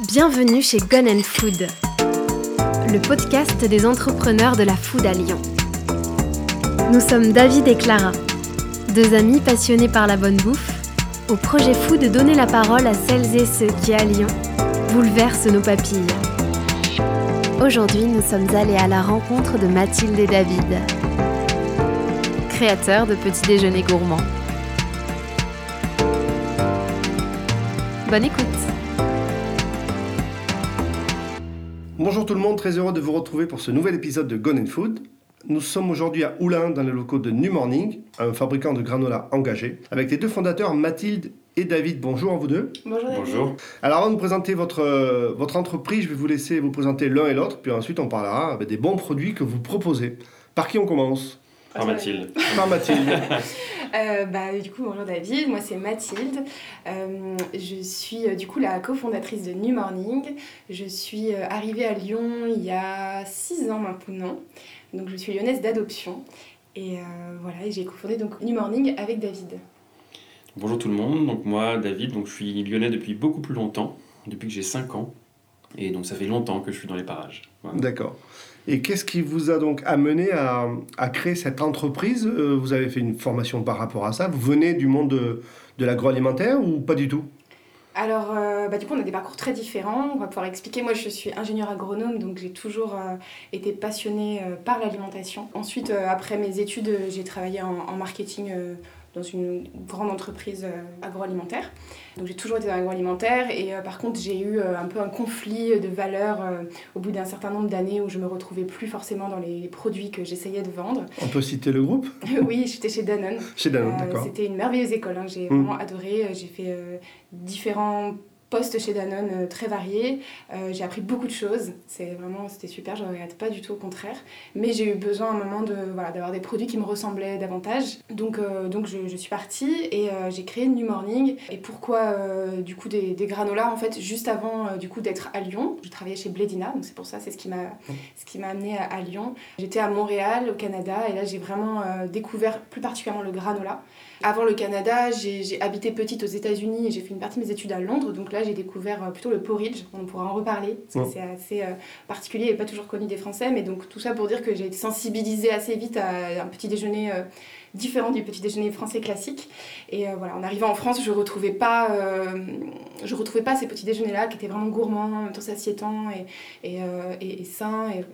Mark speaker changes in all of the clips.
Speaker 1: Bienvenue chez Gun Food, le podcast des entrepreneurs de la food à Lyon. Nous sommes David et Clara, deux amis passionnés par la bonne bouffe, au projet fou de donner la parole à celles et ceux qui, à Lyon, bouleversent nos papilles. Aujourd'hui, nous sommes allés à la rencontre de Mathilde et David, créateurs de petits déjeuners gourmands.
Speaker 2: Bonjour tout le monde, très heureux de vous retrouver pour ce nouvel épisode de Gone and Food. Nous sommes aujourd'hui à Oulin, dans les locaux de New Morning, un fabricant de granola engagé, avec les deux fondateurs Mathilde et David. Bonjour à vous deux.
Speaker 3: Bonjour.
Speaker 4: Bonjour.
Speaker 2: Alors avant de présenter votre, euh, votre entreprise, je vais vous laisser vous présenter l'un et l'autre, puis ensuite on parlera des bons produits que vous proposez. Par qui on commence?
Speaker 4: Par Mathilde.
Speaker 2: Par Mathilde.
Speaker 3: Euh, bah, du coup, bonjour David, moi c'est Mathilde. Euh, je suis euh, du coup la cofondatrice de New Morning. Je suis euh, arrivée à Lyon il y a 6 ans maintenant. Donc je suis lyonnaise d'adoption. Et euh, voilà, et j'ai cofondé donc New Morning avec David.
Speaker 4: Bonjour tout le monde. Donc moi, David, donc je suis lyonnais depuis beaucoup plus longtemps, depuis que j'ai 5 ans. Et donc ça fait longtemps que je suis dans les parages. Voilà.
Speaker 2: D'accord. Et qu'est-ce qui vous a donc amené à, créer cette entreprise? Euh, Vous avez fait une formation par rapport à ça Vous venez du monde de, l'agroalimentaire ou pas du tout?
Speaker 3: Alors, euh, bah, du coup, on a des parcours très différents. On va pouvoir expliquer. Moi, je suis ingénieure agronome, donc j'ai toujours euh, été passionnée par l'alimentation. Ensuite, après mes études, j'ai travaillé en, marketing dans une grande entreprise euh, agroalimentaire. Donc, j'ai toujours été dans l'agroalimentaire. Et euh, par contre, j'ai eu euh, un peu un conflit de valeurs au bout d'un certain nombre d'années où je me retrouvais plus forcément dans les produits que j'essayais de vendre.
Speaker 2: On peut citer le groupe?
Speaker 3: Oui, j'étais chez Danone.
Speaker 2: Chez Danone,
Speaker 3: Euh,
Speaker 2: d'accord.
Speaker 3: C'était une merveilleuse école, hein. j'ai
Speaker 2: Mm.
Speaker 3: vraiment adoré. J'ai fait euh, différents postes chez Danone euh, très variés. Euh, j'ai appris beaucoup de choses. C'est vraiment, c'était super. Je ne regrette pas du tout, au contraire. Mais j'ai eu besoin à un moment de voilà, d'avoir des produits qui me ressemblaient davantage. Donc, euh, donc je, suis partie et euh, j'ai créé New Morning. Et pourquoi du coup des, granolas en fait juste avant du coup d'être à Lyon. Je travaillais chez Bledina, donc c'est pour ça, c'est ce qui m'a ce qui m'a amené à, Lyon. J'étais à Montréal, au Canada, et là j'ai vraiment découvert plus particulièrement le granola. Avant le Canada, j'ai habité petite aux États-Unis et j'ai fait une partie de mes études à Londres, donc là j'ai découvert euh, plutôt le porridge. On pourra en reparler parce que c'est assez euh, particulier et pas toujours connu des Français, mais donc tout ça pour dire que j'ai été sensibilisée assez vite à un petit déjeuner. euh, différent du petit déjeuner français classique et euh, voilà en arrivant en France je retrouvais pas euh, je retrouvais pas ces petits déjeuners là qui étaient vraiment gourmands en même temps satiétants et, et, euh, et, et sains et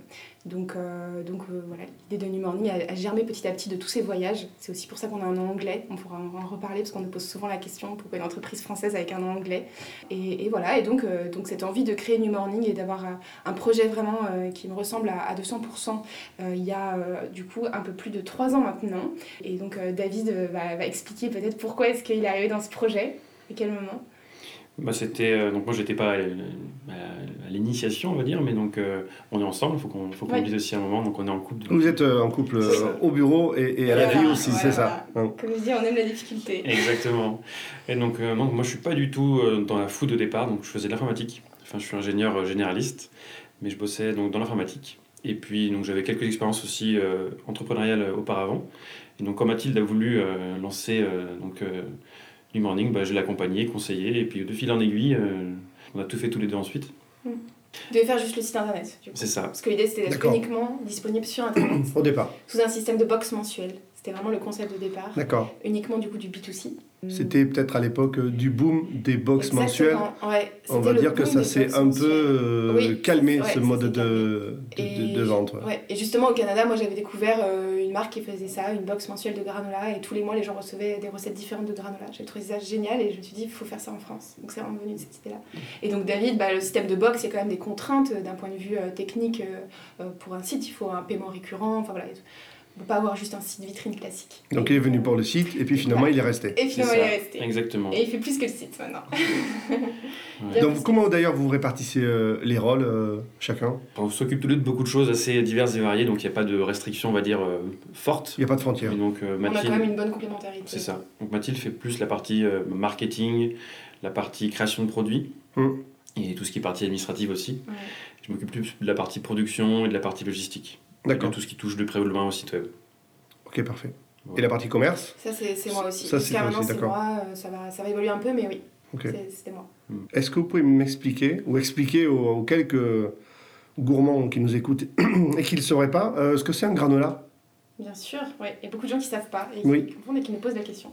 Speaker 3: donc, euh, euh, voilà, l'idée de New Morning a, germé petit à petit de tous ces voyages. C'est aussi pour ça qu'on a un nom anglais. On pourra en, reparler parce qu'on nous pose souvent la question pourquoi une entreprise française avec un nom anglais? Et, voilà, et donc, euh, donc cette envie de créer New Morning et d'avoir un, projet vraiment qui me ressemble à, à 200%, euh, il y a du coup un peu plus de 3 ans maintenant. Et donc David va, va expliquer peut-être pourquoi est-ce qu'il est arrivé dans ce projet, à quel moment.
Speaker 4: Bah, c'était euh, donc moi j'étais pas à, l- à- à l'initiation on va dire, mais donc euh, on est ensemble. Il faut qu'on faut qu'on
Speaker 3: Ouais.
Speaker 4: le dise aussi à un moment. Donc on est en couple.
Speaker 2: Vous êtes euh, en couple euh, au bureau et, et à la
Speaker 3: Voilà,
Speaker 2: vie aussi, c'est
Speaker 3: voilà.
Speaker 2: ça hein.
Speaker 3: Comme je dis, on aime la difficulté.
Speaker 4: Exactement. Et donc, euh, donc moi je suis pas du tout euh, dans la food au départ. Donc je faisais de l'informatique. Enfin je suis ingénieur euh, généraliste, mais je bossais donc dans l'informatique. Et puis donc j'avais quelques expériences aussi euh, entrepreneuriales auparavant. Et donc quand Mathilde a voulu euh, lancer euh, donc bah, je l'ai accompagné, conseillé, et puis de fil en aiguille, euh, on a tout fait tous les deux ensuite.
Speaker 3: Tu devais faire juste le site internet.
Speaker 4: C'est ça.
Speaker 3: Parce que l'idée c'était d'être uniquement disponible sur internet,
Speaker 2: Au départ,
Speaker 3: sous un système de box mensuel. C'était vraiment le concept de départ.
Speaker 2: d'accord.
Speaker 3: Uniquement du coup du B2C.
Speaker 2: C'était peut-être à l'époque euh, du boom des box mensuelles.
Speaker 3: Ouais,
Speaker 2: On va dire que ça s'est un peu euh,
Speaker 3: Oui,
Speaker 2: calmé
Speaker 3: ouais,
Speaker 2: ce mode de, de,
Speaker 3: Et
Speaker 2: de- de vente. ouais.
Speaker 3: Et justement au Canada, moi j'avais découvert euh, une marque qui faisait ça, une box mensuelle de granola, et tous les mois les gens recevaient des recettes différentes de granola. J'ai trouvé ça génial et je me suis dit il faut faire ça en France. Donc c'est vraiment venu de cette idée-là. Et donc David, bah, le système de box, il y a quand même des contraintes d'un point de vue euh, technique pour un site. Il faut un paiement récurrent, enfin voilà. On ne peut pas avoir juste un site vitrine classique.
Speaker 2: Donc il est venu pour le site et puis finalement il est resté.
Speaker 3: Et finalement il est resté.
Speaker 4: Exactement.
Speaker 3: Et il fait plus que le site maintenant.
Speaker 4: Ouais.
Speaker 2: Donc comment d'ailleurs vous répartissez euh, les rôles euh, chacun?
Speaker 4: On s'occupe tous les deux de beaucoup de choses assez diverses et variées, donc il n'y a pas de restrictions, on va dire, euh, fortes.
Speaker 2: Il n'y a pas de frontières.
Speaker 4: Et donc euh,
Speaker 3: On a quand
Speaker 4: Mathilde,
Speaker 3: même une bonne complémentarité.
Speaker 4: c'est ça. Donc Mathilde fait plus la partie euh, marketing, la partie création de produits,
Speaker 2: Mm.
Speaker 4: et tout ce qui est partie administrative aussi.
Speaker 3: Ouais.
Speaker 4: Je m'occupe plus de la partie production et de la partie logistique.
Speaker 2: D'accord.
Speaker 4: tout ce qui touche de près ou de loin au site web.
Speaker 2: Ok, parfait. Et la partie commerce
Speaker 3: Ça, c'est c'est moi aussi.
Speaker 2: Ça, c'est
Speaker 3: moi. euh, Ça va, ça va évoluer un peu, mais oui.
Speaker 2: Ok.
Speaker 3: C'est- C'était moi.
Speaker 2: Est-ce que vous pouvez m'expliquer ou expliquer aux, aux quelques gourmands qui nous écoutent et qui ne le sauraient pas euh, ce que c'est un granola?
Speaker 3: Bien sûr, ouais. Il y a beaucoup de gens qui ne savent pas et
Speaker 2: Oui.
Speaker 3: qui confondent et qui nous posent la question.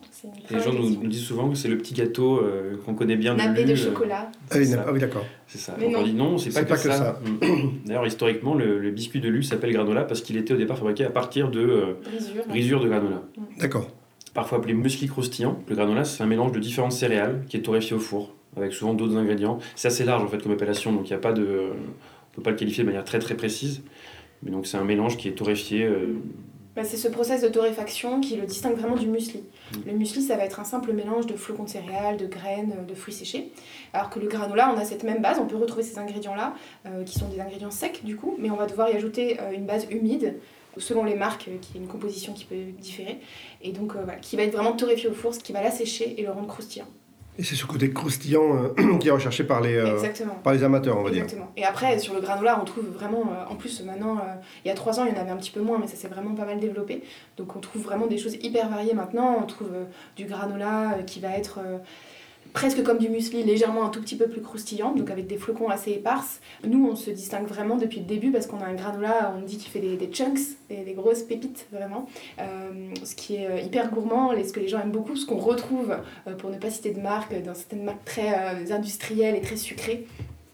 Speaker 4: Les gens nous,
Speaker 3: question.
Speaker 4: nous disent souvent que c'est le petit gâteau euh, qu'on connaît bien
Speaker 3: Nappé
Speaker 4: Lulu,
Speaker 3: de
Speaker 4: euh,
Speaker 3: chocolat.
Speaker 2: ah oui, ah oui, d'accord.
Speaker 4: C'est ça.
Speaker 3: Mais
Speaker 4: Donc on
Speaker 3: non.
Speaker 4: dit non, c'est pas, que,
Speaker 2: pas que
Speaker 4: ça. Mm. D'ailleurs, historiquement, le, le biscuit de Lulu s'appelle granola parce qu'il était au départ fabriqué à partir de euh,
Speaker 3: Brisure.
Speaker 4: brisure de granola.
Speaker 2: D'accord.
Speaker 4: Parfois appelé muesli croustillant, le granola c'est un mélange de différentes céréales qui est torréfié au four avec souvent d'autres ingrédients. C'est assez large en fait comme appellation, donc il y a pas de, on peut pas le qualifier de manière très très précise. Mais donc c'est un mélange qui est torréfié. euh,
Speaker 3: Bah, c'est ce process de torréfaction qui le distingue vraiment du muesli.
Speaker 4: Mm.
Speaker 3: Le muesli, ça va être un simple mélange de flocons de céréales, de graines, de fruits séchés. Alors que le granola, on a cette même base, on peut retrouver ces ingrédients-là, euh, qui sont des ingrédients secs du coup, mais on va devoir y ajouter euh, une base humide, selon les marques, euh, qui est une composition qui peut différer, et donc euh, voilà, qui va être vraiment torréfié au four, ce qui va l'assécher et le rendre croustillant.
Speaker 2: Et c'est ce côté croustillant euh, qui est recherché par les, euh, par les amateurs, on va dire.
Speaker 3: Et après, sur le granola, on trouve vraiment, euh, en plus maintenant, il y a trois ans, il y en avait un petit peu moins, mais ça s'est vraiment pas mal développé. Donc on trouve vraiment des choses hyper variées maintenant. On trouve du granola qui va être presque comme du muesli, légèrement un tout petit peu plus croustillant, donc avec des flocons assez éparses. Nous, on se distingue vraiment depuis le début parce qu'on a un granola, on dit qu'il fait des, des chunks, des, des grosses pépites vraiment, Euh, ce qui est euh, hyper gourmand, ce que les gens aiment beaucoup, ce qu'on retrouve, euh, pour ne pas citer de marque, dans certaines marques très industrielles et très sucrées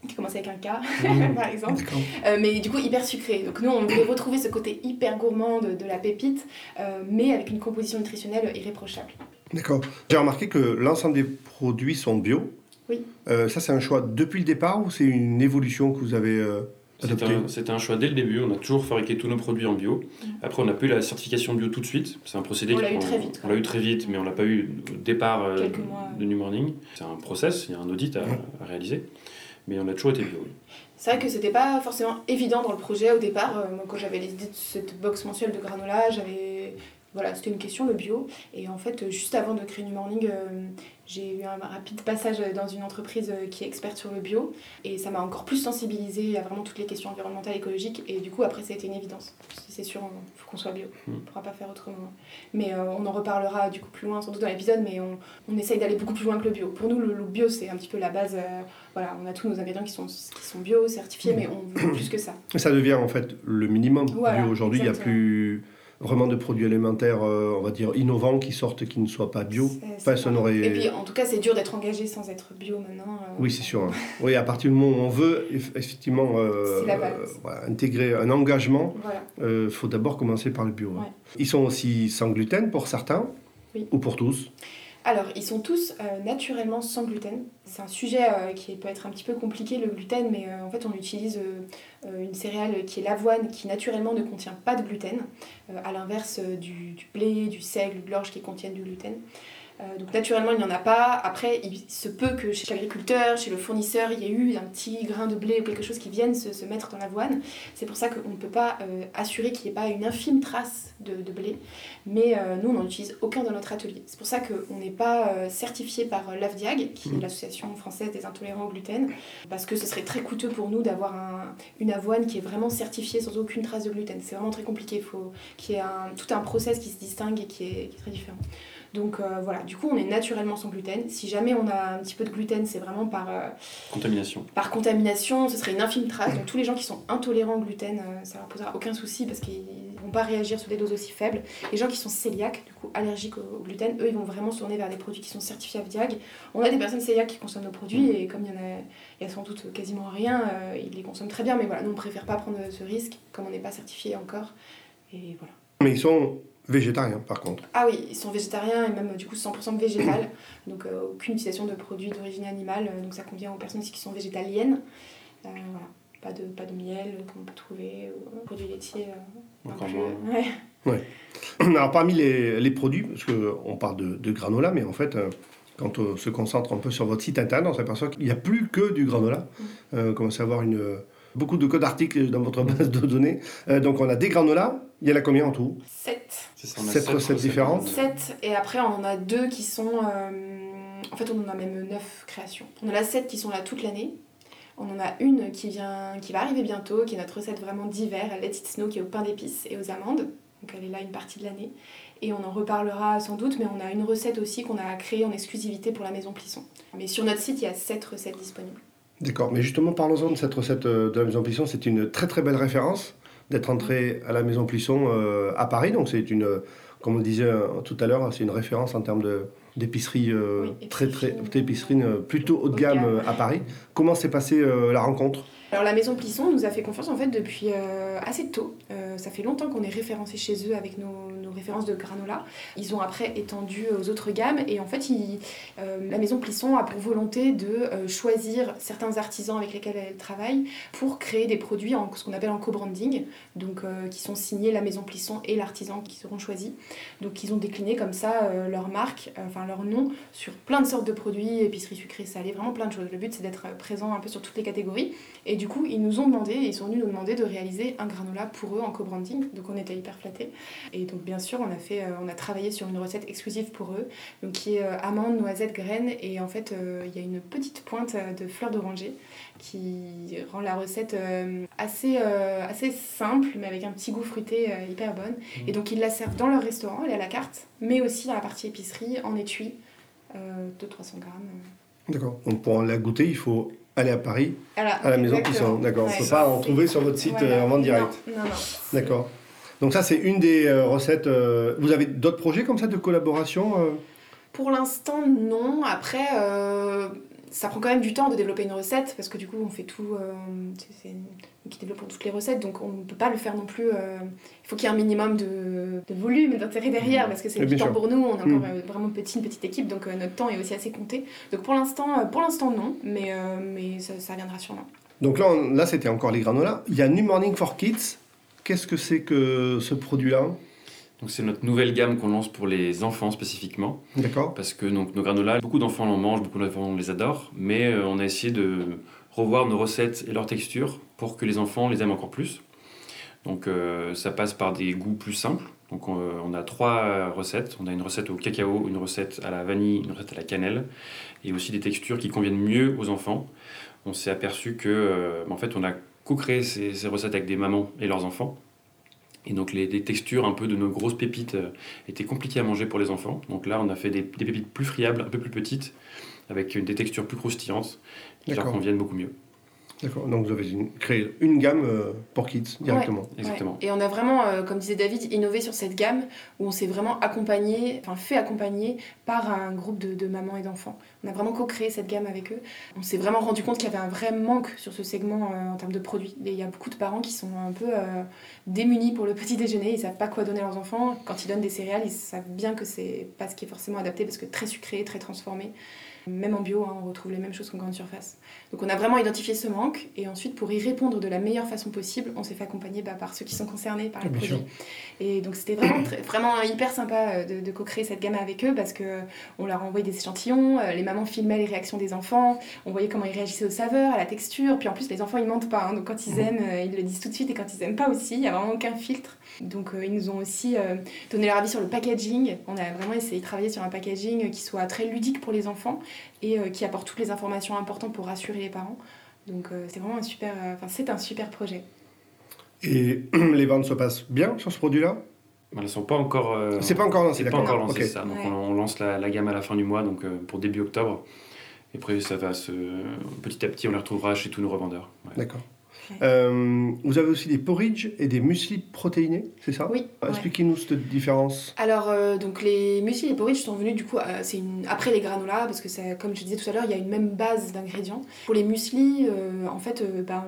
Speaker 3: qui commence avec un K, par exemple. Euh, mais du coup hyper sucré. Donc nous, on voulait retrouver ce côté hyper gourmand de, de la pépite, euh, mais avec une composition nutritionnelle irréprochable.
Speaker 2: D'accord. J'ai remarqué que l'ensemble des produits sont bio.
Speaker 3: Oui.
Speaker 2: Euh, ça, c'est un choix depuis le départ ou c'est une évolution que vous avez euh,
Speaker 4: C'était
Speaker 2: adoptée?
Speaker 4: un, c'était un choix dès le début, on a toujours fabriqué tous nos produits en bio. Après, on n'a pas eu la certification bio tout de suite. C'est un procédé
Speaker 3: On l'a eu très vite,
Speaker 4: On l'a eu très vite, mais on l'a pas eu au départ euh,
Speaker 3: mois.
Speaker 4: de New Morning. C'est un process, il y a un audit à, à réaliser. Mais on a toujours été bio. oui.
Speaker 3: C'est vrai que c'était pas forcément évident dans le projet au départ. Euh, moi, quand j'avais l'idée de cette box mensuelle de granola, j'avais. Voilà, c'était une question, le bio. Et en fait, euh, juste avant de créer New Morning, euh, j'ai eu un rapide passage dans une entreprise euh, qui est experte sur le bio. Et ça m'a encore plus sensibilisée à vraiment toutes les questions environnementales, écologiques. Et du coup, après, ça a été une évidence. C'est sûr, il faut qu'on soit bio.
Speaker 4: Mm.
Speaker 3: On ne pourra pas faire autrement. Mais euh, on en reparlera du coup plus loin, sans doute dans l'épisode. Mais on, on essaye d'aller beaucoup plus loin que le bio. Pour nous, le, le bio, c'est un petit peu la base. euh, voilà, on a tous nos ingrédients qui sont, qui sont bio, certifiés,
Speaker 2: Mm.
Speaker 3: mais on veut plus que ça.
Speaker 2: Ça devient en fait le minimum
Speaker 3: Voilà,
Speaker 2: aujourd'hui. Il n'y a plus vraiment de produits alimentaires, euh, on va dire, innovants qui sortent qui ne soient pas bio. N'aurait-
Speaker 3: Et puis, en tout cas, c'est dur d'être engagé sans être bio maintenant. euh,
Speaker 2: Oui, c'est sûr. hein. Oui, à partir du moment où on veut eff- effectivement euh, voilà, intégrer un engagement,
Speaker 3: Voilà.
Speaker 2: il faut d'abord commencer par le bio. hein. Ils sont aussi sans gluten pour certains
Speaker 3: Oui.
Speaker 2: ou pour tous.
Speaker 3: Alors, ils sont tous euh, naturellement sans gluten. C'est un sujet euh, qui peut être un petit peu compliqué, le gluten, mais euh, en fait, on utilise une céréale qui est l'avoine, qui naturellement ne contient pas de gluten, à l'inverse du, du blé, du seigle, de l'orge qui contiennent du gluten. Euh, donc naturellement, il n'y en a pas. Après, il se peut que chez l'agriculteur, chez le fournisseur, il y ait eu un petit grain de blé ou quelque chose qui vienne se, se mettre dans l'avoine. C'est pour ça qu'on ne peut pas euh, assurer qu'il n'y ait pas une infime trace de, de blé. Mais euh, nous, on n'en utilise aucun dans notre atelier. C'est pour ça qu'on n'est pas euh, certifié par l'AFDIAG, qui est
Speaker 2: Mhm.
Speaker 3: l'Association française des intolérants au gluten, parce que ce serait très coûteux pour nous d'avoir un- une avoine qui est vraiment certifiée sans aucune trace de gluten. C'est vraiment très compliqué. Il faut qu'il y ait un, tout un process qui se distingue et qui est, qui est très différent. Donc euh, voilà, du coup, on est naturellement sans gluten. Si jamais on a un petit peu de gluten, c'est vraiment par, euh,
Speaker 4: Contamination.
Speaker 3: par contamination, ce serait une infime trace. Donc tous les gens qui sont intolérants au gluten, euh, ça leur posera aucun souci parce qu'ils vont pas réagir sur des doses aussi faibles. Les gens qui sont cœliaques, du coup allergiques au, au gluten, eux, ils vont vraiment se tourner vers des produits qui sont certifiés AVDIAG. On a des personnes cœliaques qui consomment nos produits et comme il y en a, il y a sans doute quasiment rien, euh, ils les consomment très bien. Mais voilà, nous on préfère pas prendre ce risque comme on n'est pas certifié encore. Et voilà.
Speaker 2: Mais ils sont végétariens par contre.
Speaker 3: Ah oui, ils sont végétariens et même du coup 100% végétal, donc euh, aucune utilisation de produits d'origine animale, euh, donc ça convient aux personnes qui sont végétaliennes. Euh, voilà, pas de, pas de miel euh, comme on peut trouver, ou euh, produits laitiers. euh, non
Speaker 4: Encore moins.
Speaker 3: Ouais.
Speaker 2: Alors parmi les, les produits, parce qu'on parle de, de granola, mais en fait, euh, quand on se concentre un peu sur votre site internet, on s'aperçoit qu'il n'y a plus que du granola. Euh, on commence à avoir une, beaucoup de codes d'articles dans votre base de données. Euh, donc on a des granolas, il y en a combien en tout
Speaker 3: 7.
Speaker 4: C'est ça, a
Speaker 2: Sept recettes différentes.
Speaker 3: 7 et après on en a deux qui sont... euh, en fait on en a même 9 créations. On en a 7 qui sont là toute l'année. On en a une qui, vient, qui va arriver bientôt, qui est notre recette vraiment d'hiver, Let It Snow, qui est au pain d'épices et aux amandes. donc elle est là une partie de l'année. Et on en reparlera sans doute, mais on a une recette aussi qu'on a créée en exclusivité pour la maison Plisson. Mais sur notre site, il y a 7 recettes disponibles.
Speaker 2: D'accord, mais justement, parlons-en de cette recette euh, de la maison Plisson. C'est une très très belle référence d'être entré à la maison Plisson euh, à Paris. Donc c'est une, comme on le disait euh, tout à l'heure, c'est une référence en termes de, d'épicerie
Speaker 3: Oui,
Speaker 2: très très
Speaker 3: épicerie,
Speaker 2: d'épicerie, euh, plutôt haut de gamme
Speaker 3: gamme.
Speaker 2: euh, à Paris. Comment s'est passée euh, la rencontre?
Speaker 3: Alors la maison Plisson nous a fait confiance en fait depuis euh, assez tôt. Euh, ça fait longtemps qu'on est référencé chez eux avec nos, nos références de granola. Ils ont après étendu aux autres gammes et en fait euh, la maison Plisson a pour volonté de euh, choisir certains artisans avec lesquels elle travaille pour créer des produits en ce qu'on appelle en co-branding, donc euh, qui sont signés la maison Plisson et l'artisan qui seront choisis. Donc ils ont décliné comme ça leur marque, enfin leur nom sur plein de sortes de produits, épicerie sucrée, salée, vraiment plein de choses. Le but c'est d'être présent un peu sur toutes les catégories. Et du coup, ils nous ont demandé, ils sont venus nous demander de réaliser un granola pour eux en co-branding. Donc on était hyper flattés. Et donc bien sûr, on a, fait, euh, on a travaillé sur une recette exclusive pour eux, donc qui est euh, amande, noisette, graines. Et en fait, euh, il y a une petite pointe de fleurs d'oranger qui rend la recette euh, assez, euh, assez simple, mais avec un petit goût fruité euh, hyper bonne. Et donc ils la servent dans leur restaurant, elle est à la carte, mais aussi dans la partie épicerie, en étui, euh, de 300 grammes.
Speaker 2: D'accord. Donc pour la goûter, il faut aller à Paris, à la maison. Plisson. D'accord. On ne peut pas en trouver sur votre site
Speaker 3: Voilà.
Speaker 2: euh, en vente directe.
Speaker 3: Non, non, non.
Speaker 2: D'accord. Donc ça, c'est une des euh, recettes. euh, Vous avez d'autres projets comme ça de collaboration euh?
Speaker 3: Pour l'instant, non. Après, euh, ça prend quand même du temps de développer une recette parce que du coup, on fait tout. euh, c'est nous qui développons toutes les recettes, donc on ne peut pas le faire non plus. euh, il faut qu'il y ait un minimum de, de volume et d'intérêt derrière parce que c'est du temps
Speaker 2: sûr.
Speaker 3: pour nous. On est
Speaker 2: Mm.
Speaker 3: encore euh, vraiment petit, une petite équipe, donc notre temps est aussi assez compté. Donc pour l'instant, pour l'instant non, mais, mais ça, ça viendra sûrement.
Speaker 2: Donc là, on- là c'était encore les granolas. Il y a New Morning for Kids. Qu'est-ce que c'est que ce produit-là
Speaker 4: Donc c'est notre nouvelle gamme qu'on lance pour les enfants spécifiquement.
Speaker 2: D'accord.
Speaker 4: Parce que donc, nos granolas, beaucoup d'enfants en mangent, beaucoup d'enfants les adorent, mais euh, on a essayé de revoir nos recettes et leurs textures pour que les enfants les aiment encore plus. Donc euh, ça passe par des goûts plus simples. Donc on, euh, on a trois recettes. On a une recette au cacao, une recette à la vanille, une recette à la cannelle, et aussi des textures qui conviennent mieux aux enfants. On s'est aperçu que, euh, en fait, on a co-créé ces, ces recettes avec des mamans et leurs enfants. Et donc les, les textures un peu de nos grosses pépites euh, étaient compliquées à manger pour les enfants. Donc là, on a fait des, des pépites plus friables, un peu plus petites, avec des textures plus croustillantes, qui leur conviennent beaucoup mieux.
Speaker 2: D'accord. Donc vous avez une- créé une gamme euh, pour kids directement.
Speaker 4: Exactement.
Speaker 3: Ouais. Et on a vraiment, euh, comme disait David, innové sur cette gamme où on s'est vraiment accompagné, enfin fait accompagner par un groupe de, de mamans et d'enfants. On a vraiment co-créé cette gamme avec eux. On s'est vraiment rendu compte qu'il y avait un vrai manque sur ce segment euh, en termes de produits. Et il y a beaucoup de parents qui sont un peu euh, démunis pour le petit déjeuner, ils savent pas quoi donner à leurs enfants. Quand ils donnent des céréales, ils savent bien que c'est pas ce qui est forcément adapté parce que très sucré, très transformé. Même en bio, hein, on retrouve les mêmes choses qu'en grande surface. Donc on a vraiment identifié ce manque et ensuite pour y répondre de la meilleure façon possible, on s'est fait accompagner bah, par ceux qui sont concernés par les
Speaker 2: Bien
Speaker 3: produits. Et donc c'était vraiment, très- vraiment hyper sympa euh, de, de co-créer cette gamme avec eux parce que on leur envoyait des échantillons, euh, les mamans filmaient les réactions des enfants, on voyait comment ils réagissaient aux saveurs, à la texture, puis en plus les enfants ils mentent pas, hein. donc quand ils aiment, euh, ils le disent tout de suite et quand ils aiment pas aussi, il y a vraiment aucun filtre. Donc euh, ils nous ont aussi euh, donné leur avis sur le packaging, on a vraiment essayé de travailler sur un packaging qui soit très ludique pour les enfants et euh, qui apporte toutes les informations importantes pour rassurer les parents. Donc euh, c'est vraiment un super, euh, enfin c'est un super projet.
Speaker 2: Et les ventes se passent bien sur ce produit-là?
Speaker 4: Elles ne sont pas encore. euh,
Speaker 2: C'est pas encore lancé,
Speaker 4: c'est pas encore lancé ça. Donc
Speaker 3: Ouais.
Speaker 4: on, on lance la, la gamme à la fin du mois, donc euh, pour début octobre. Et après, ça va se. Petit à petit, on les retrouvera chez tous nos revendeurs. Ouais.
Speaker 2: D'accord.
Speaker 3: Ouais.
Speaker 2: Euh, vous avez aussi des porridge et des muesli protéinés, c'est ça?
Speaker 3: Oui. ouais.
Speaker 2: Expliquez-nous cette différence.
Speaker 3: Alors, euh, donc les muesli et les porridge sont venus du coup, euh, c'est une... après les granolas, parce que ça, comme je disais tout à l'heure, il y a une même base d'ingrédients. Pour les muesli, euh, en fait, bah,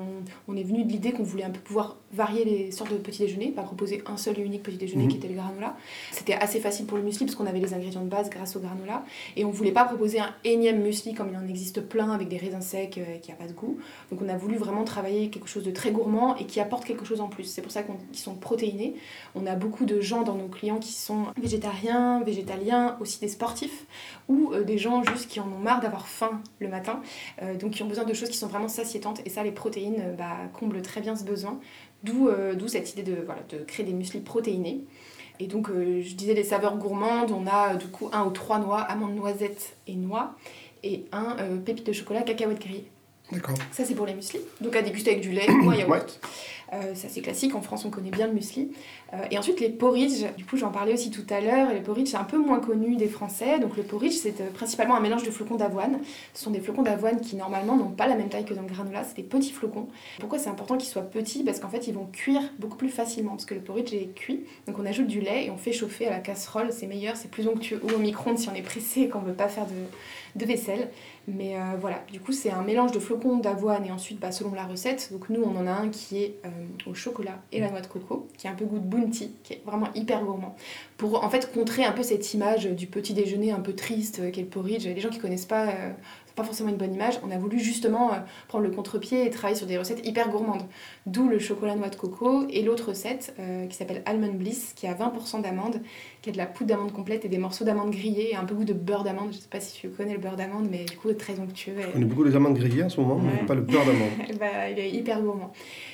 Speaker 3: on, on est venu de l'idée qu'on voulait un peu pouvoir varier les sortes de petits déjeuners, pas proposer un seul et unique petit déjeuner
Speaker 2: Mhm.
Speaker 3: qui était le granola. C'était assez facile pour le muesli parce qu'on avait les ingrédients de base grâce au granola. Et on voulait pas proposer un énième muesli comme il en existe plein avec des raisins secs euh, qui a pas de goût. Donc on a voulu vraiment travailler quelque chose de très gourmand et qui apporte quelque chose en plus. C'est pour ça qu'ils sont protéinés. On a beaucoup de gens dans nos clients qui sont végétariens, végétaliens, aussi des sportifs, ou euh, des gens juste qui en ont marre d'avoir faim le matin, euh, donc qui ont besoin de choses qui sont vraiment satiétantes. Et ça, les protéines bah, comblent très bien ce besoin. D'où euh, d'où cette idée de, voilà, de créer des mueslis protéinés. Et donc, euh, je disais les saveurs gourmandes, on a euh, du coup un ou trois noix, amandes, noisettes et noix, et un pépite de chocolat, cacahuète grillée.
Speaker 2: D'accord.
Speaker 3: Ça, c'est pour les mueslis. Donc, à déguster avec du lait ou un yaourt.
Speaker 2: Ouais.
Speaker 3: Euh, c'est assez classique. En France, on connaît bien le muesli. Euh, et ensuite, les porridge. Du coup, j'en parlais aussi tout à l'heure. Les porridge, c'est un peu moins connu des Français. Donc, le porridge, c'est euh, principalement un mélange de flocons d'avoine. Ce sont des flocons d'avoine qui, normalement, n'ont pas la même taille que dans le granola. C'est des petits flocons. Pourquoi c'est important qu'ils soient petits? Parce qu'en fait, ils vont cuire beaucoup plus facilement. Parce que le porridge est cuit. Donc, on ajoute du lait et on fait chauffer à la casserole. C'est meilleur, c'est plus onctueux. Ou au micro-ondes si on est pressé et qu'on veut pas faire de, de vaisselle. Mais euh, voilà, du coup, c'est un mélange de flocons d'avoine et ensuite, bah, selon la recette, donc nous, on en a un qui est au chocolat et la noix de coco, qui a un peu goût de bounty, qui est vraiment hyper gourmand. Pour en fait contrer un peu cette image du petit déjeuner un peu triste euh, qu'est le porridge. Les gens qui connaissent pas, euh, c'est pas forcément une bonne image. On a voulu justement euh, prendre le contre-pied et travailler sur des recettes hyper gourmandes. D'où le chocolat noix de coco et l'autre recette euh, qui s'appelle Almond Bliss, qui a 20% d'amandes, qui a de la poudre d'amande complète et des morceaux d'amandes grillées et un peu goût de beurre d'amande. Je sais pas si tu connais le beurre d'amande, mais du coup, très onctueux. et-
Speaker 2: On a beaucoup les amandes grillées en ce moment,
Speaker 3: Ouais.
Speaker 2: mais pas le beurre d'amande.
Speaker 3: bah, il est hyper gourmand.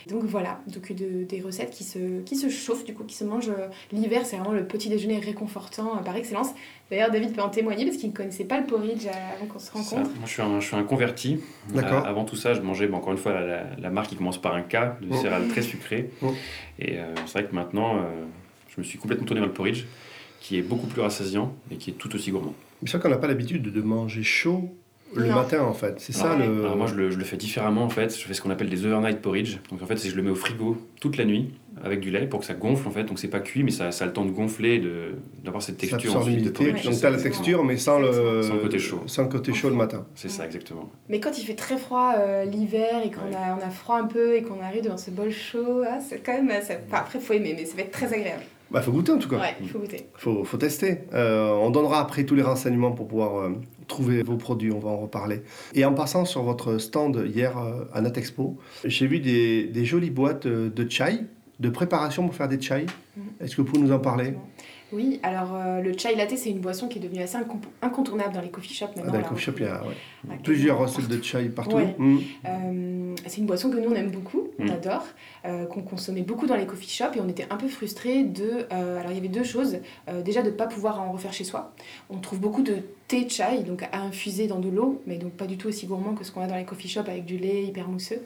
Speaker 3: Donc voilà, donc de- des recettes qui se, qui se chauffent, du coup, qui se mangent euh, l'hiver. C'est vraiment le petit déjeuner réconfortant euh, par excellence. D'ailleurs, David peut en témoigner parce qu'il ne connaissait pas le porridge avant qu'on se
Speaker 4: Ça,
Speaker 3: rencontre.
Speaker 4: moi, je suis, un, je suis un converti.
Speaker 2: D'accord.
Speaker 4: Euh, avant tout ça, je mangeais, encore une fois, la, la- la marque qui commence par un K, de
Speaker 2: Oh.
Speaker 4: céréales très sucrées.
Speaker 2: Oh.
Speaker 4: Et euh, c'est vrai que maintenant, euh, je me suis complètement tourné vers le porridge, qui est beaucoup plus rassasiant et qui est tout aussi gourmand.
Speaker 2: Mais c'est vrai qu'on n'a pas l'habitude de manger chaud le
Speaker 3: Non.
Speaker 2: matin, en fait. C'est ça
Speaker 3: Ouais.
Speaker 2: le.
Speaker 4: Alors moi, je le, je le fais différemment en fait. Je fais ce qu'on appelle des overnight porridge. Donc en fait, c'est que je le mets au frigo toute la nuit avec du lait pour que ça gonfle en fait. Donc c'est pas cuit, mais ça, ça a le temps de gonfler, de d'avoir cette
Speaker 2: Ça
Speaker 4: texture
Speaker 2: absorbe
Speaker 4: ensuite de porridge.
Speaker 2: Donc
Speaker 3: c'est
Speaker 2: tu as la
Speaker 3: ça.
Speaker 2: texture, mais sans le,
Speaker 4: Sans le côté chaud.
Speaker 2: sans le côté chaud le matin.
Speaker 4: C'est ça exactement.
Speaker 3: Mais quand il fait très froid euh, l'hiver et qu'on
Speaker 4: Ouais.
Speaker 3: a, on a froid un peu et qu'on arrive devant ce bol chaud, ah, c'est quand même. ça- enfin, après, faut aimer, mais ça va être très agréable.
Speaker 2: Bah, faut goûter en tout cas.
Speaker 3: Ouais, il faut goûter.
Speaker 2: faut, faut tester. Euh, on donnera après tous les renseignements pour pouvoir euh, trouver vos produits, on va en reparler. Et en passant sur votre stand hier euh, à Natexpo, j'ai vu des, des jolies boîtes de chai, de préparation pour faire des chai.
Speaker 3: Mhm.
Speaker 2: Est-ce que vous pouvez nous en parler?
Speaker 3: Oui, alors euh, le chai latte, c'est une boisson qui est devenue assez incontournable dans les coffee shops
Speaker 2: Ah,
Speaker 3: maintenant.
Speaker 2: Dans le
Speaker 3: là.
Speaker 2: coffee shop, il y a ouais, plusieurs recettes de chai partout.
Speaker 3: Ouais.
Speaker 2: Mhm.
Speaker 3: Euh, c'est une boisson que nous on aime beaucoup, on
Speaker 4: Mm.
Speaker 3: adore, euh, qu'on consommait beaucoup dans les coffee shops et on était un peu frustrés de. alors il y avait deux choses. Déjà de ne pas pouvoir en refaire chez soi. On trouve beaucoup de thé chai, donc à infuser dans de l'eau, mais donc pas du tout aussi gourmand que ce qu'on a dans les coffee shops avec du lait hyper mousseux.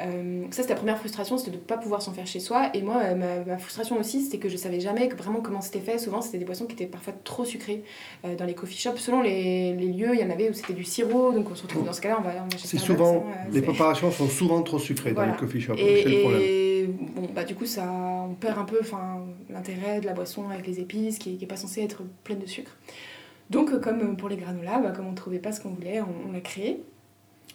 Speaker 3: Euh, ça, c'était la première frustration, c'était de ne pas pouvoir s'en faire chez soi. Et moi, euh, ma, ma frustration aussi, c'était que je savais jamais que- vraiment comment c'était fait. Souvent, c'était des boissons qui étaient parfois trop sucrées euh, dans les coffee shops. Selon les, les lieux, il y en avait où c'était du sirop, donc on se retrouve dans ce cas-là, on va, on va
Speaker 2: C'est souvent,
Speaker 3: hein, euh,
Speaker 2: les préparations sont souvent trop sucrées
Speaker 3: Voilà.
Speaker 2: dans les coffee shops.
Speaker 3: et,
Speaker 2: c'est le problème.
Speaker 3: et, bon, bah, du coup, ça, on perd un peu l'intérêt de la boisson avec les épices qui n'est pas censée être pleine de sucre. Donc, comme pour les granolas, bah, comme on ne trouvait pas ce qu'on voulait, on, on l'a créé.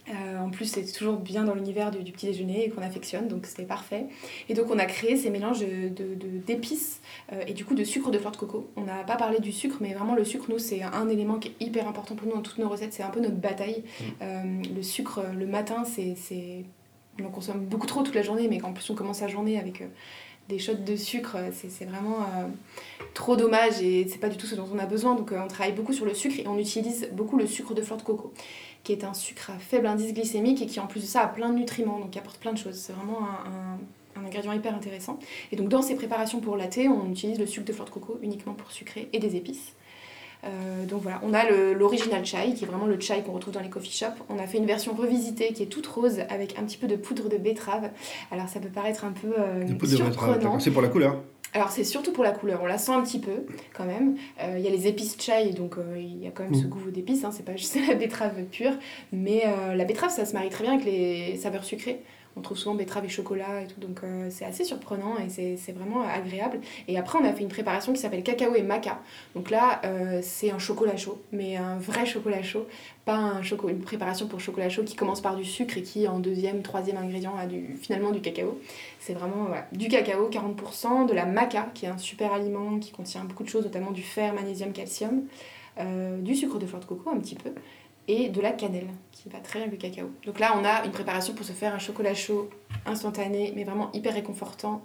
Speaker 3: Euh, en plus, c'est toujours bien dans l'univers du, du petit déjeuner et qu'on affectionne, donc c'était parfait. Et donc, on a créé ces mélanges de- de- de- d'épices euh, et du coup de sucre de fleur de coco. On n'a pas parlé du sucre, mais vraiment le sucre, nous, c'est un élément qui est hyper important pour nous dans toutes nos recettes. C'est un peu notre bataille. Euh, le sucre, le matin, c'est c'est- on en consomme beaucoup trop toute la journée, mais qu'en plus on commence la journée avec des shots de sucre, c'est c'est vraiment euh, trop dommage et c'est pas du tout ce dont on a besoin. Donc euh, on travaille beaucoup sur le sucre et on utilise beaucoup le sucre de fleur de coco, qui est un sucre à faible indice glycémique et qui en plus de ça a plein de nutriments, donc qui apporte plein de choses. C'est vraiment un, un- un ingrédient hyper intéressant. Et donc dans ces préparations pour latte, on utilise le sucre de fleur de coco uniquement pour sucrer et des épices. Euh, donc voilà, on a l'original chai, qui est vraiment le chai qu'on retrouve dans les coffee shops. On a fait une version revisitée qui est toute rose avec un petit peu de poudre de betterave. Alors ça peut paraître un peu euh, surprenant.
Speaker 2: C'est pour la couleur.
Speaker 3: Alors c'est surtout pour la couleur, on la sent un petit peu quand même. Euh, Il y a les épices chai, donc euh, il y a quand même
Speaker 2: Mm.
Speaker 3: ce goût d'épices, hein, c'est pas juste la betterave pure. Mais euh, la betterave, ça se marie très bien avec les saveurs sucrées. On trouve souvent betterave et chocolat et tout, donc euh, c'est assez surprenant et c'est vraiment agréable. Et après, on a fait une préparation qui s'appelle cacao et maca. Donc là, euh, c'est un chocolat chaud, mais un vrai chocolat chaud, pas un une préparation pour chocolat chaud qui commence par du sucre et qui, en deuxième, troisième ingrédient, a du, finalement du cacao. C'est vraiment du cacao, 40%, de la maca, qui est un super aliment qui contient beaucoup de choses, notamment du fer, magnésium, calcium, euh, du sucre de fleur de coco un petit peu, et de la cannelle, qui va très bien avec le cacao. Donc là, on a une préparation pour se faire un chocolat chaud instantané, mais vraiment hyper réconfortant,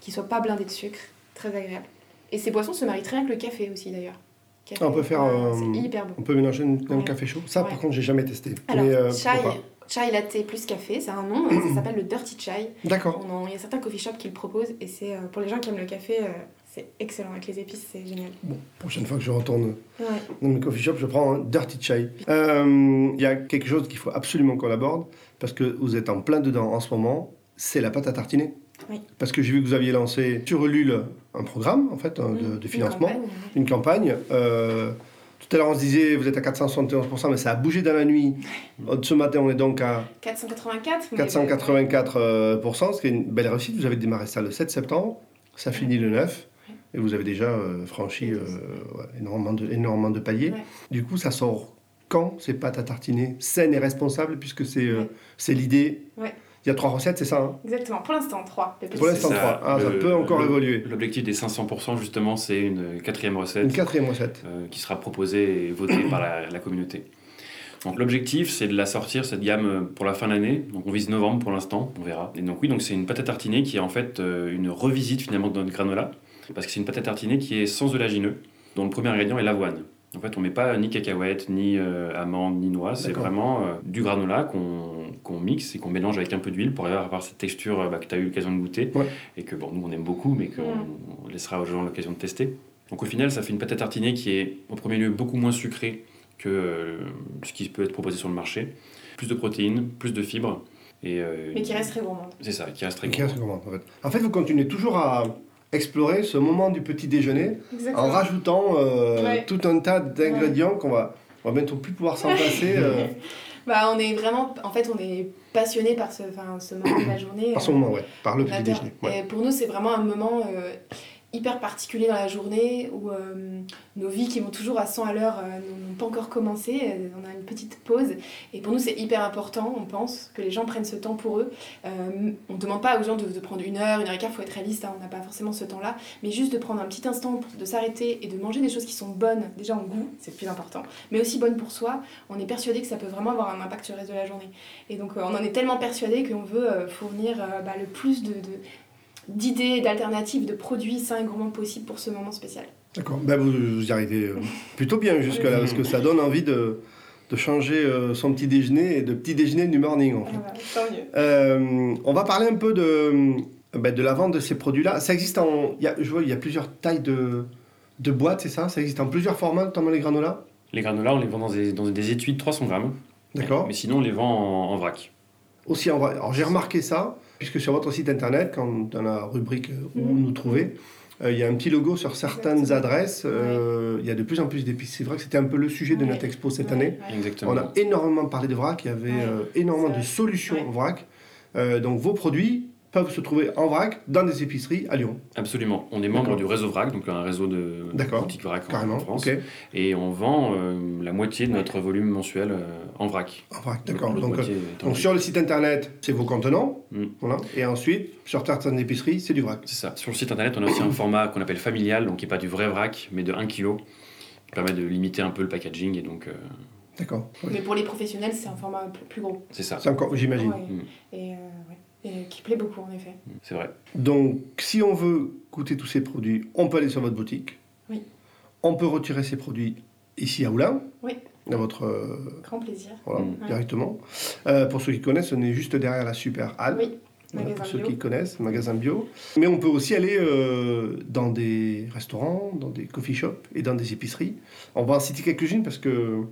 Speaker 3: qui soit pas blindé de sucre, très agréable. Et ces boissons se marient très bien avec le café aussi d'ailleurs.
Speaker 2: Ah, on peut faire, euh,
Speaker 3: C'est hyper bon.
Speaker 2: On peut mélanger une- un
Speaker 3: Ouais.
Speaker 2: café chaud. Ça, par contre, j'ai jamais testé.
Speaker 3: Alors,
Speaker 2: Mais, euh,
Speaker 3: chai, chai latte plus café, c'est un nom, ça s'appelle le dirty chai.
Speaker 2: D'accord.
Speaker 3: Il y a certains coffee shops qui le proposent et c'est euh, pour les gens qui aiment le café, euh, C'est excellent avec les épices, c'est génial.
Speaker 2: Bon, prochaine fois que je retourne
Speaker 3: Ouais.
Speaker 2: dans le coffee shop, je prends un dirty chai. Euh, Il y a quelque chose qu'il faut absolument qu'on aborde, parce que vous êtes en plein dedans en ce moment, c'est la pâte à tartiner.
Speaker 3: Oui.
Speaker 2: Parce que j'ai vu que vous aviez lancé sur Ulule un programme, en fait, hein, de,
Speaker 3: Une
Speaker 2: financement,
Speaker 3: campagne,
Speaker 2: une campagne. Euh, tout à l'heure, on se disait, vous êtes à 471%, mais ça a bougé dans la nuit. Ce matin, on est donc à
Speaker 3: 484 mais-
Speaker 2: 484%, ce qui est une belle réussite. Vous avez démarré ça le 7 septembre, ça finit le 9, et vous avez déjà euh, franchi euh, ouais, énormément, de, énormément de paliers.
Speaker 3: Ouais.
Speaker 2: Du coup, ça sort quand ces pâtes à tartiner saines et responsables, puisque c'est euh,
Speaker 3: Ouais.
Speaker 2: l'idée.
Speaker 3: Ouais.
Speaker 2: Il y a trois recettes, c'est ça hein?
Speaker 3: Exactement, pour l'instant, 3.
Speaker 2: Pour l'instant, trois. Ah, ça peut encore
Speaker 4: le-
Speaker 2: évoluer.
Speaker 4: L'objectif des 500%, justement, c'est une quatrième recette.
Speaker 2: Une quatrième recette.
Speaker 4: euh, qui sera proposée et votée par la, la communauté. Donc l'objectif, c'est de la sortir, cette gamme, pour la fin de l'année. Donc on vise novembre pour l'instant, on verra. Et donc oui, donc c'est une pâte à tartiner qui est en fait euh, une revisite finalement de notre granola, parce que c'est une pâte à tartiner qui est sans oléagineux, dont le premier ingrédient est l'avoine. En fait, on met pas ni cacahuètes, ni euh, amandes, ni noix. C'est vraiment euh, du granola qu'on mixe et qu'on mélange avec un peu d'huile pour avoir cette texture euh, bah, que tu as eu l'occasion de goûter
Speaker 2: Ouais.
Speaker 4: et que bon, nous on aime beaucoup, mais qu'on
Speaker 3: Mm.
Speaker 4: laissera aux gens l'occasion de tester. Donc au final, ça fait une pâte à tartiner qui est en premier lieu beaucoup moins sucrée que euh, ce qui peut être proposé sur le marché. Plus de protéines, plus de fibres. Et, euh,
Speaker 3: Mais qui reste très gourmande.
Speaker 4: C'est ça, qui reste très
Speaker 2: gourmande, en fait. En fait, vous continuez toujours à explorer ce moment du petit déjeuner
Speaker 3: Exactement.
Speaker 2: en rajoutant euh,
Speaker 3: Ouais.
Speaker 2: tout un tas d'ingrédients qu'on va, on va bientôt plus pouvoir s'en passer euh,
Speaker 3: Bah, on est vraiment, en fait, on est passionné par ce, ce moment de la journée.
Speaker 2: par ce moment, ouais, par le petit déjeuner.
Speaker 3: Et pour nous, c'est vraiment un moment euh, hyper particulier dans la journée où euh, nos vies qui vont toujours à 100 à l'heure euh, n'ont pas encore commencé. Euh, On a une petite pause. Et pour nous, c'est hyper important, on pense, que les gens prennent ce temps pour eux. On ne demande pas aux gens de, prendre une heure, une heure et quart, il faut être réaliste, hein, on n'a pas forcément ce temps-là. Mais juste de prendre un petit instant, pour- de s'arrêter et de manger des choses qui sont bonnes, déjà en goût, c'est le plus important, mais aussi bonnes pour soi. On est persuadé que ça peut vraiment avoir un impact sur le reste de la journée. Et donc, on en est tellement persuadé qu'on veut fournir bah, le plus de- de, d'idées, d'alternatives, de produits sains et gourmands possibles pour ce moment spécial.
Speaker 2: D'accord. Ben, vous, vous y arrivez euh, plutôt bien jusque-là, parce que ça donne envie de, de changer euh, son petit déjeuner et de petit déjeuner du morning, en fait.
Speaker 3: Ah bah, tant mieux.
Speaker 2: Euh, on va parler un peu de, ben, de la vente de ces produits-là. Ça existe en... il Y a, je vois, il y a plusieurs tailles de, de boîtes, c'est ça? Ça existe en plusieurs formats, notamment les granolas?
Speaker 4: Les granolas, on les vend dans des, dans des étuis de 300 grammes.
Speaker 2: D'accord.
Speaker 4: Mais sinon, on les vend en, en vrac.
Speaker 2: Aussi en vrai. Alors j'ai remarqué ça, puisque sur votre site internet, quand dans la rubrique où
Speaker 3: Mhm.
Speaker 2: nous trouver, euh, il y a un petit logo sur certaines
Speaker 3: Exactement.
Speaker 2: adresses. euh, Il y a de plus en plus d'épices. C'est vrai que c'était un peu le sujet de notre expo cette année.
Speaker 4: Exactement.
Speaker 2: On a énormément parlé de vrac, il y avait euh, énormément de solutions vrac. Euh, donc vos produits peuvent se trouver en vrac dans des épiceries à Lyon.
Speaker 4: Absolument. On est membre du réseau VRAC, donc un réseau de boutiques VRAC en-
Speaker 2: Carrément.
Speaker 4: en France. Et on vend euh, la moitié de notre volume mensuel euh, en vrac.
Speaker 2: En vrac, d'accord. Donc, euh, donc sur le site internet, c'est vos contenants.
Speaker 4: Mm.
Speaker 2: Voilà. Et ensuite, sur certaines épiceries, c'est du vrac.
Speaker 4: C'est ça. Sur le site internet, on a aussi un format qu'on appelle familial, donc qui n'est pas du vrai vrac, mais de 1 kg, qui permet de limiter un peu le packaging. Et donc, euh,
Speaker 2: D'accord.
Speaker 3: Mais pour les professionnels, c'est un format plus, plus gros.
Speaker 4: c'est ça.
Speaker 2: C'est encore, j'imagine.
Speaker 3: Ouais.
Speaker 4: Mm.
Speaker 3: Et, euh, ouais. Et qui plaît beaucoup, en effet.
Speaker 4: C'est vrai.
Speaker 2: Donc, si on veut goûter tous ces produits, on peut aller sur votre boutique.
Speaker 3: Oui.
Speaker 2: On peut retirer ces produits ici à Oulin.
Speaker 3: Oui.
Speaker 2: Dans votre. euh,
Speaker 3: Grand plaisir.
Speaker 2: voilà,
Speaker 4: Mm.
Speaker 2: Directement. Euh, pour ceux qui connaissent, on est juste derrière la Super Halle.
Speaker 3: Oui, magasin
Speaker 2: pour ceux
Speaker 3: bio.
Speaker 2: qui connaissent, magasin bio. Mais on peut aussi aller euh, dans des restaurants, dans des coffee shops et dans des épiceries. On va en citer quelques-unes parce que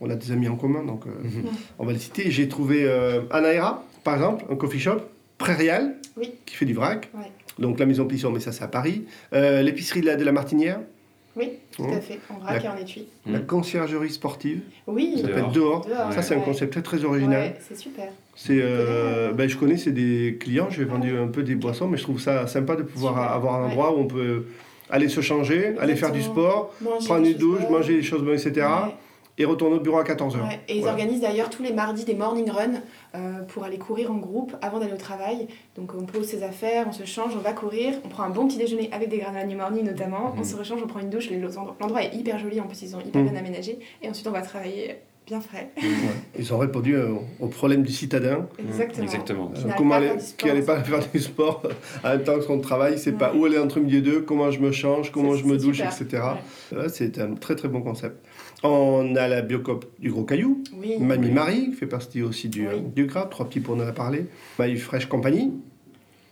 Speaker 2: on a des amis en commun, donc euh,
Speaker 4: Mhm.
Speaker 2: on va les citer. J'ai trouvé euh, Anaïra, par exemple, un coffee shop, Prairial,
Speaker 3: Oui.
Speaker 2: qui fait du vrac.
Speaker 3: Ouais.
Speaker 2: Donc la maison Plisson, mais ça c'est à Paris. Euh, L'épicerie de la, de la Martinière,
Speaker 3: Oui, tout à fait. En vrac et en étui.
Speaker 2: la
Speaker 4: Mm.
Speaker 2: conciergerie sportive,
Speaker 3: Oui,
Speaker 2: ça s'appelle Dehors.
Speaker 3: Dehors,
Speaker 2: Ça c'est un concept très, très original.
Speaker 3: Ouais, c'est super.
Speaker 2: C'est, euh, ben, je connais, c'est des clients, j'ai vendu un peu des boissons, mais je trouve ça sympa de pouvoir
Speaker 3: Super,
Speaker 2: avoir un
Speaker 3: ouais.
Speaker 2: endroit où on peut aller se changer, aller faire du sport,
Speaker 3: Manger
Speaker 2: prendre une douche, manger des choses bonnes, etc. Et retourner au bureau à 14h.
Speaker 3: Ouais, Et ils
Speaker 2: Voilà.
Speaker 3: organisent d'ailleurs tous les mardis des morning runs euh, pour aller courir en groupe avant d'aller au travail. Donc on pose ses affaires, on se change, on va courir, on prend un bon petit déjeuner avec des granola New Morning notamment, on
Speaker 4: Mhm.
Speaker 3: se rechange, on prend une douche. les- L'endroit est hyper joli, en plus ils ont hyper
Speaker 2: Mhm.
Speaker 3: bien aménagé. Et ensuite on va travailler bien frais.
Speaker 2: Ils ont répondu euh, au problème du citadin.
Speaker 3: Exactement.
Speaker 4: Exactement.
Speaker 3: Qui
Speaker 2: Euh, comment
Speaker 3: pas
Speaker 2: aller, qui n'allait pas faire du sport en même temps que son travail, c'est pas
Speaker 3: Ouais.
Speaker 2: où aller entre midi et deux, comment je me change, comment je me douche,
Speaker 3: super.
Speaker 2: etc.
Speaker 3: Ouais.
Speaker 2: Euh, C'est un très très bon concept. On a la Biocop du Gros Caillou,
Speaker 3: Oui.
Speaker 2: Mamie
Speaker 3: oui.
Speaker 2: Marie, qui fait partie aussi du,
Speaker 3: Oui.
Speaker 2: du Gras, trois petits pour en a parlé. My Fresh Company,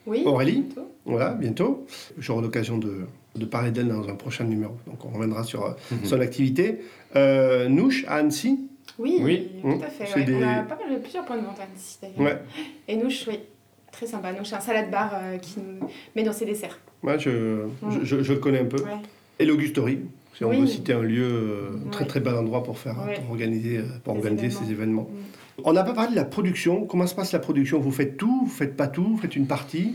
Speaker 3: Oui.
Speaker 2: Aurélie.
Speaker 3: bientôt.
Speaker 2: Voilà, bientôt. J'aurai l'occasion de, de parler d'elle dans un prochain numéro. Donc on reviendra sur euh,
Speaker 4: Mhm.
Speaker 2: son activité. Euh, Nouche à Annecy.
Speaker 3: Oui,
Speaker 4: Oui.
Speaker 3: tout
Speaker 2: Mmh.
Speaker 3: à fait.
Speaker 2: C'est
Speaker 3: ouais.
Speaker 2: des-
Speaker 3: On a pas mal, plusieurs points de vente Annecy d'ailleurs.
Speaker 2: Ouais.
Speaker 3: Et Nouche, oui, très sympa. Nouche, c'est un salade bar euh, qui nous met dans ses desserts.
Speaker 2: Ouais, je, je, je- je le connais un peu. Et l'Augusterie, si on
Speaker 3: Oui.
Speaker 2: veut citer un lieu euh, très très bel endroit pour faire, pour organiser, euh, pour organiser
Speaker 3: événements.
Speaker 2: ces événements.
Speaker 3: Mm.
Speaker 2: On n'a pas parlé de la production. Comment se passe la production? Vous faites tout? Vous faites pas tout? Vous faites une partie?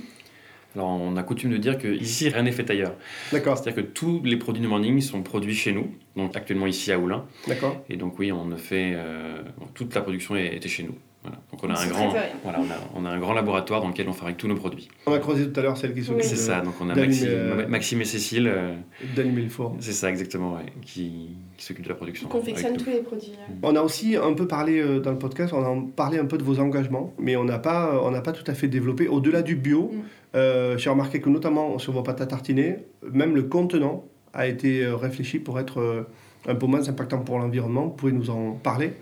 Speaker 4: Alors, on a coutume de dire que ici rien n'est fait ailleurs.
Speaker 2: D'accord,
Speaker 4: C'est-à-dire que tous les produits de morning sont produits chez nous, donc actuellement ici à Oulin.
Speaker 2: d'accord.
Speaker 4: Et donc oui, on ne fait euh, toute la production était chez nous. Voilà. Donc on a
Speaker 3: On
Speaker 4: un grand, voilà, on a, on a un grand laboratoire dans lequel on fabrique tous nos produits.
Speaker 2: On a creusé tout à l'heure celle qui s'occupe
Speaker 3: Oui.
Speaker 4: C'est ça. Donc on a Maxime,
Speaker 2: euh,
Speaker 4: Maxime et Cécile. euh,
Speaker 2: d'animer le four.
Speaker 4: c'est ça exactement, ouais, qui, qui s'occupent de la production.
Speaker 3: On confectionne tous les produits.
Speaker 2: On a aussi un peu parlé euh, dans le podcast, on a parlé un peu de vos engagements, mais on n'a pas, on n'a pas tout à fait développé. Au-delà du bio,
Speaker 3: Mm.
Speaker 2: euh, j'ai remarqué que notamment sur vos pâtes à tartiner, même le contenant a été réfléchi pour être euh, un peu moins impactant pour l'environnement. Vous pouvez nous en parler?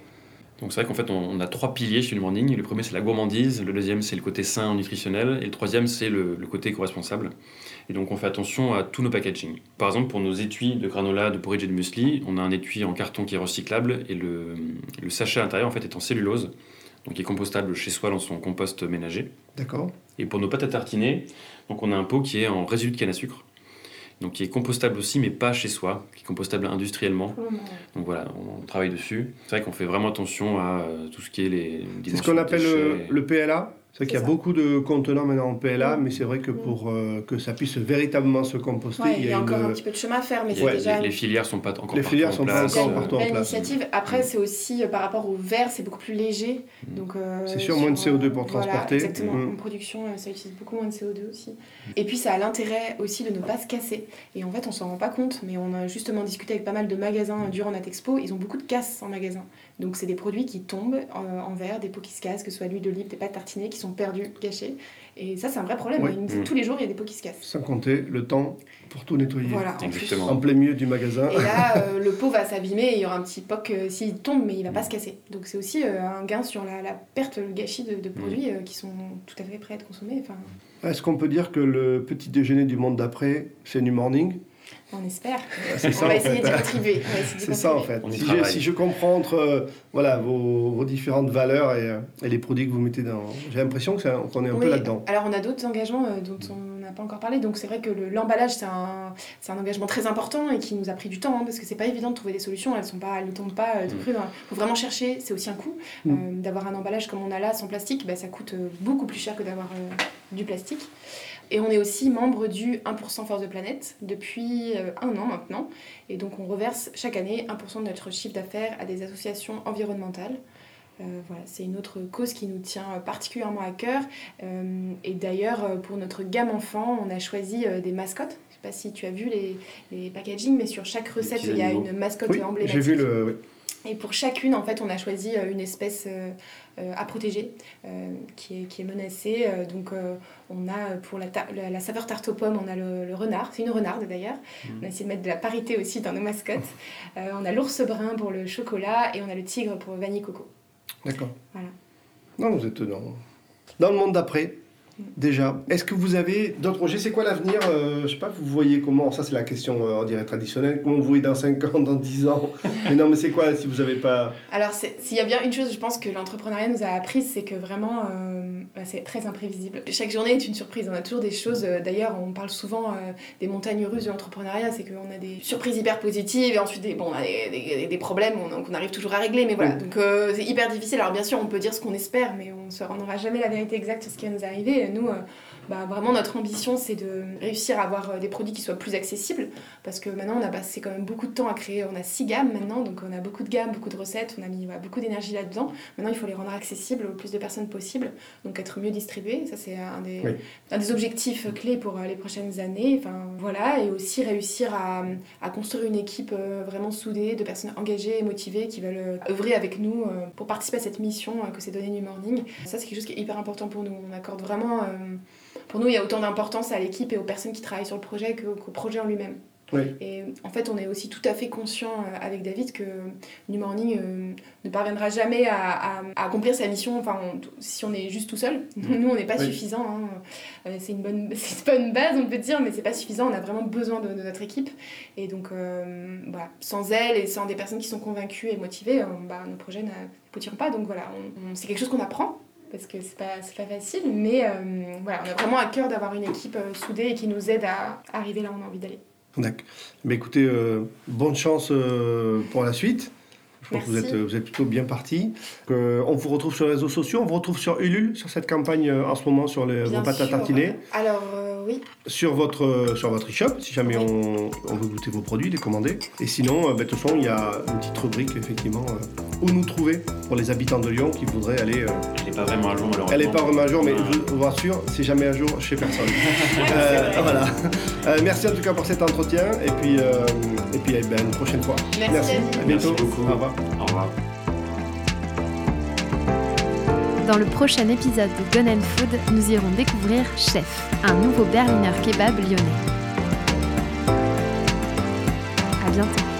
Speaker 4: Donc c'est vrai qu'en fait on, on a trois piliers chez le morning. Le premier c'est la gourmandise, le deuxième c'est le côté sain nutritionnel et le troisième c'est le, le côté éco-responsable. Et donc on fait attention à tous nos packaging. Par exemple pour nos étuis de granola, de porridge et de muesli, on a un étui en carton qui est recyclable et le, le sachet à l'intérieur en fait est en cellulose, donc qui est compostable chez soi dans son compost ménager.
Speaker 2: D'accord
Speaker 4: Et pour nos pâtes à tartiner, donc on a un pot qui est en résidu de canne à sucre, donc qui est compostable aussi, mais pas chez soi, qui est compostable industriellement. Donc voilà, on, on travaille dessus. C'est vrai qu'on fait vraiment attention à euh, tout ce qui est les.
Speaker 2: C'est ce qu'on appelle le, le PLA. C'est qu'il y a
Speaker 3: ça.
Speaker 2: beaucoup de contenants maintenant en PLA,
Speaker 3: Mm.
Speaker 2: mais c'est vrai que
Speaker 3: Mm.
Speaker 2: pour euh, que ça puisse véritablement se composter,
Speaker 3: Ouais,
Speaker 2: il y a,
Speaker 3: encore
Speaker 2: une-
Speaker 3: un petit peu de chemin à faire, mais
Speaker 2: Ouais,
Speaker 3: déjà
Speaker 4: les- les filières sont pas encore
Speaker 2: Les filières
Speaker 4: en
Speaker 2: sont pas encore
Speaker 3: belle-
Speaker 2: partout en place.
Speaker 3: initiative. Après, c'est aussi euh, par rapport au verre, c'est beaucoup plus léger.
Speaker 4: Mm.
Speaker 3: Donc, euh,
Speaker 2: C'est sûr, moins de
Speaker 3: sur,
Speaker 2: CO2
Speaker 3: euh,
Speaker 2: pour
Speaker 3: voilà,
Speaker 2: transporter.
Speaker 3: exactement.
Speaker 2: Mm.
Speaker 3: En production, euh, ça utilise beaucoup moins de CO2 aussi. Et puis, ça a l'intérêt aussi de ne pas se casser. Et en fait, on s'en rend pas compte, mais on a justement discuté avec pas mal de magasins durant Natexpo. Ils ont beaucoup de casses en magasin. Donc, c'est des produits qui tombent euh, en verre, des pots qui se cassent, que ce soit l'huile d'olive, des pâtes tartinées, qui sont perdus, gâchés. Et ça, c'est un vrai problème.
Speaker 2: Oui.
Speaker 4: Mm.
Speaker 3: Tous les jours, il y a des pots qui se cassent.
Speaker 2: sans compter le temps pour tout nettoyer.
Speaker 3: Voilà.
Speaker 4: Exactement.
Speaker 2: En plein milieu du magasin.
Speaker 3: Et là, euh, le pot va s'abîmer et il y aura un petit poc euh, s'il tombe, mais il va pas se casser. Donc c'est aussi euh, un gain sur la, la perte, le gâchis de, de produits euh, qui sont tout à fait prêts à être consommés. Enfin,
Speaker 2: Est-ce qu'on peut dire que le petit déjeuner du monde d'après, c'est du morning?
Speaker 3: On espère.
Speaker 2: C'est
Speaker 3: on
Speaker 2: ça,
Speaker 3: va
Speaker 2: en
Speaker 3: essayer
Speaker 2: fait.
Speaker 3: d'y contribuer.
Speaker 2: C'est ça en fait. Si je, si je comprends entre euh, voilà, vos, vos différentes valeurs et, euh, et les produits que vous mettez dans. J'ai l'impression qu'on est un peu là-dedans.
Speaker 3: Alors on a d'autres engagements euh, dont on n'a pas encore parlé. Donc c'est vrai que le- l'emballage c'est un, c'est un engagement très important et qui nous a pris du temps hein, parce que c'est pas évident de trouver des solutions. Elles sont pas, elles ne tombent pas euh, tout
Speaker 4: Mm.
Speaker 3: cru. Il faut vraiment chercher. C'est aussi un coût
Speaker 2: Mm.
Speaker 3: D'avoir un emballage comme on a là sans plastique. Bah, ça coûte euh, beaucoup plus cher que d'avoir euh, du plastique. Et on est aussi membre du 1% Force de Planète depuis euh, un an maintenant. Et donc on reverse chaque année 1% de notre chiffre d'affaires à des associations environnementales. Euh, voilà, c'est une autre cause qui nous tient particulièrement à cœur. Euh, et d'ailleurs, pour notre gamme enfant, on a choisi des mascottes. Je sais pas si tu as vu les, les packaging, mais sur chaque recette, il y a une mascotte
Speaker 2: Oui,
Speaker 3: emblématique.
Speaker 2: j'ai vu le.
Speaker 3: Et pour chacune, en fait, on a choisi euh, une espèce euh, euh, à protéger qui, est, qui est menacée. Donc, on a pour la, ta- la, la saveur tarte aux pommes, on a le, le renard. C'est une renarde d'ailleurs. On a essayé de mettre de la parité aussi dans nos mascottes. On a l'ours brun pour le chocolat et on a le tigre pour vanille coco.
Speaker 2: D'accord.
Speaker 3: Voilà.
Speaker 2: Non, vous êtes dans, dans le monde d'après. Déjà, est-ce que vous avez d'autres projets C'est quoi l'avenir euh, Je sais pas, vous voyez comment Ça, c'est la question, euh, on dirait traditionnelle. Comment vous voyez dans 5 ans, dans 10 ans? Mais non, mais c'est quoi si vous n'avez pas?
Speaker 3: Alors, s'il y a bien une chose, je pense que l'entrepreneuriat nous a appris, c'est que vraiment, euh, bah, c'est très imprévisible. Chaque journée est une surprise. On a toujours des choses. euh, D'ailleurs, on parle souvent euh, des montagnes russes de l'entrepreneuriat, c'est qu'on a des surprises hyper positives et ensuite des, bon, on a des, des- des problèmes on- qu'on arrive toujours à régler. Mais voilà, donc c'est hyper difficile. Alors, bien sûr, on peut dire ce qu'on espère, mais on ne n'aura jamais la vérité exacte sur ce qui va nous arriver. Nous, euh, bah, vraiment, notre ambition, c'est de réussir à avoir euh, des produits qui soient plus accessibles. Parce que maintenant, on a passé quand même beaucoup de temps à créer. On a six gammes maintenant, donc on a beaucoup de gammes, beaucoup de recettes. On a mis beaucoup d'énergie là-dedans. Maintenant, il faut les rendre accessibles au plus de personnes possible. Donc être mieux distribués. Ça, c'est un des,
Speaker 2: Oui.
Speaker 3: un des objectifs clés pour euh, les prochaines années. Enfin, voilà. Et aussi réussir à, à construire une équipe euh, vraiment soudée de personnes engagées et motivées qui veulent œuvrer avec nous pour participer à cette mission que c'est donner New Morning. Ça, c'est quelque chose qui est hyper important pour nous. On accorde vraiment. Euh, pour nous, il y a autant d'importance à l'équipe et aux personnes qui travaillent sur le projet qu'au projet en lui-même. Et en fait, on est aussi tout à fait conscient avec David que New Morning ne parviendra jamais à, accomplir sa mission enfin, si on est juste tout seul. Mm. Nous, on n'est pas suffisant. Hein. C'est une bonne, c'est pas une base, on peut dire, mais c'est pas suffisant. On a vraiment besoin de, notre équipe. Et donc, voilà, sans elle et sans des personnes qui sont convaincues et motivées, bah, nos projets n'aboutiront pas. Donc voilà, c'est quelque chose qu'on apprend parce que c'est pas, pas facile, mais euh, voilà, on a vraiment à cœur d'avoir une équipe euh, soudée et qui nous aide à arriver là où on a envie d'aller.
Speaker 2: D'accord. Mais écoutez, euh, bonne chance pour la suite. Je pense que vous êtes, vous êtes plutôt bien parti. on vous retrouve sur les réseaux sociaux, on vous retrouve sur Ulule, sur cette campagne en ce moment sur les, vos pâtes à tartiner.
Speaker 3: Alors, oui.
Speaker 2: Sur votre, sur votre e-shop, si jamais on, on, veut goûter vos produits, les commander. Et sinon, ben, de toute façon, il y a une petite rubrique, effectivement, où nous trouver pour les habitants de Lyon qui voudraient aller. Euh,
Speaker 4: Elle n'est pas vraiment à jour, malheureusement.
Speaker 2: Elle n'est pas vraiment à jour, mais je vous rassure, c'est jamais à jour chez personne. euh, voilà. Euh, merci en tout cas pour cet entretien et puis, euh, et puis eh ben, une prochaine fois.
Speaker 3: Merci. merci.
Speaker 2: À bientôt.
Speaker 4: Merci beaucoup.
Speaker 2: Au revoir.
Speaker 4: Au revoir.
Speaker 1: Dans le prochain épisode de Gun Food, nous irons découvrir Chef, un nouveau Berliner kebab lyonnais. À bientôt.